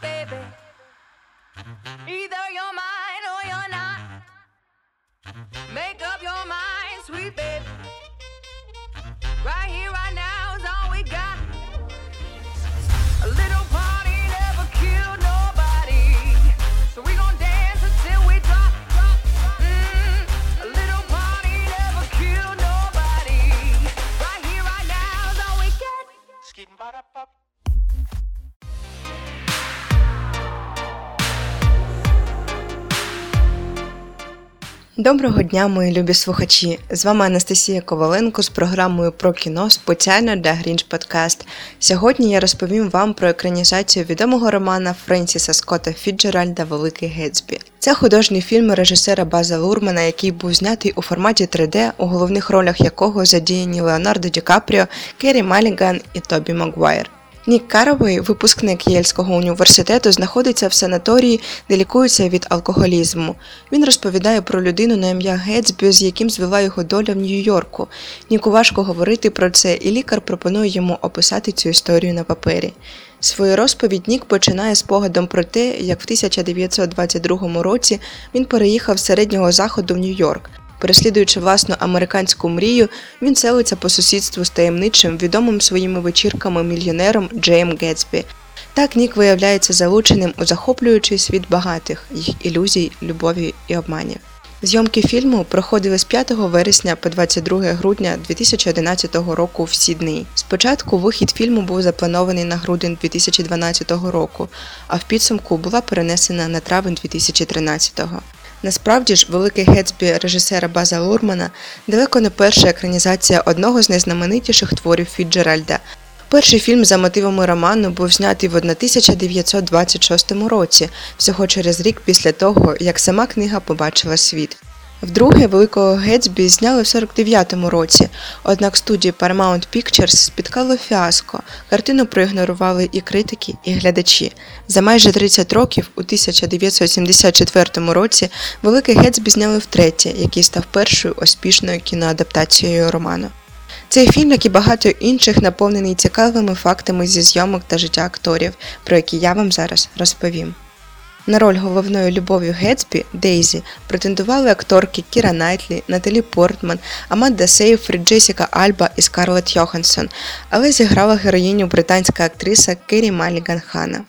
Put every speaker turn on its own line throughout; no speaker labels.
baby. Either you're mine or you're not. Make up your mind, sweet baby. Right here, right now is all we got. A little party never killed nobody. So we gon' dance until we drop, drop, drop. Mm, a little party never killed nobody. Right here, right now is all we got.
Доброго дня, мої любі слухачі! З вами Анастасія Коваленко з програмою про кіно спеціально для Грінч Подкаст. Сьогодні я розповім вам про екранізацію відомого романа Френсіса Скотта Фіджеральда Великий Гетсбі. Це художній фільм режисера База Лурмана, який був знятий у форматі 3D, у головних ролях якого задіяні Леонардо Ді Капріо, Керрі Маліган і Тобі Магуайр. Нік Каровей, випускник Єльського університету, знаходиться в санаторії, де лікується від алкоголізму. Він розповідає про людину на ім'я Гетсбі, з яким звела його доля в Нью-Йорку. Ніку важко говорити про це, і лікар пропонує йому описати цю історію на папері. Свою розповідь Нік починає спогадом про те, як в 1922 році він переїхав з середнього заходу в Нью-Йорк. Переслідуючи власну американську мрію, він селиться по сусідству з таємничим, відомим своїми вечірками мільйонером Джеєм Гетсбі. Так Нік виявляється залученим у захоплюючий світ багатих, їх ілюзій, любові і обманів. Зйомки фільму проходили з 5 вересня по 22 грудня 2011 року в Сіднеї. Спочатку вихід фільму був запланований на грудень 2012 року, а в підсумку була перенесена на травень 2013-го. Насправді ж, Великий Гетсбі режисера База Лурмана далеко не перша екранізація одного з найзнаменитіших творів Фіджеральда. Перший фільм за мотивами роману був знятий в 1926 році, всього через рік після того, як сама книга побачила світ. Вдруге Великого Гетсбі зняли в 49-му році, однак студії Paramount Pictures спіткало фіаско. Картину проігнорували і критики, і глядачі. За майже 30 років, у 1974 році, Великий Гетсбі зняли втретє, який став першою успішною кіноадаптацією роману. Цей фільм, як і багато інших, наповнений цікавими фактами зі зйомок та життя акторів, про які я вам зараз розповім. На роль головної любові Гетсбі Дейзі претендували акторки Кіра Найтлі, Наталі Портман, Аманда Сейфрід, Джесіка Альба і Скарлетт Йоханссон, але зіграла героїню британська актриса Керрі Маліган Хана.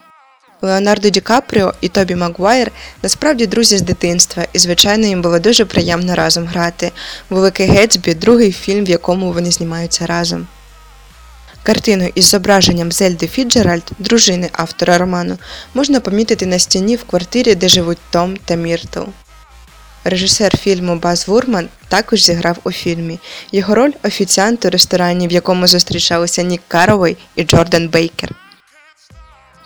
Леонардо Ді Капріо і Тобі Магуайр насправді друзі з дитинства, і, звичайно, їм було дуже приємно разом грати. Великий Гетсбі другий фільм, в якому вони знімаються разом. Картину із зображенням Зельди Фіджеральд, дружини автора роману, можна помітити на стіні в квартирі, де живуть Том та Міртл. Режисер фільму Баз Лурман також зіграв у фільмі. Його роль офіціант у ресторані, в якому зустрічалися Нік Каровей і Джордан Бейкер.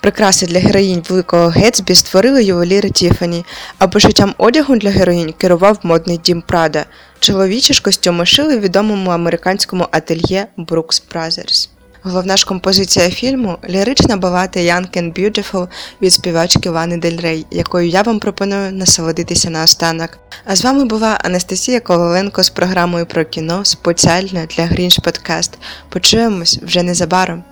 Прикраси для героїнь Великого Гетсбі створили ювеліри Тіфані, а пошиттям одягу для героїнь керував модний дім Прада. Чоловічі ж костюми шили відомому американському ательє Brooks Brothers. Головна ж композиція фільму лірична балада Young and Beautiful від співачки Вани Дель Рей, якою я вам пропоную насолодитися наостанок. А з вами була Анастасія Коваленко з програмою про кіно спеціально для Грінж Подкаст. Почуємось вже незабаром.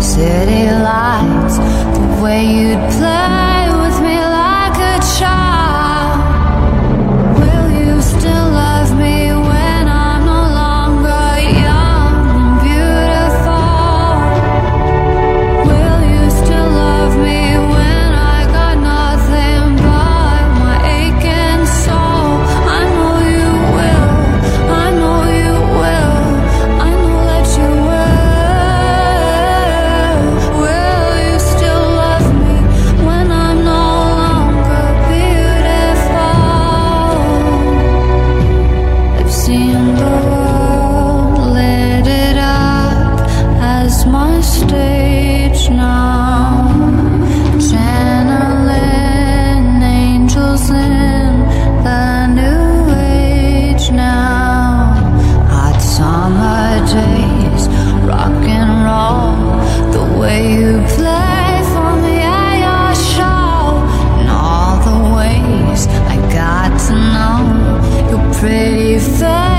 City lights, the way you'd play. voltar.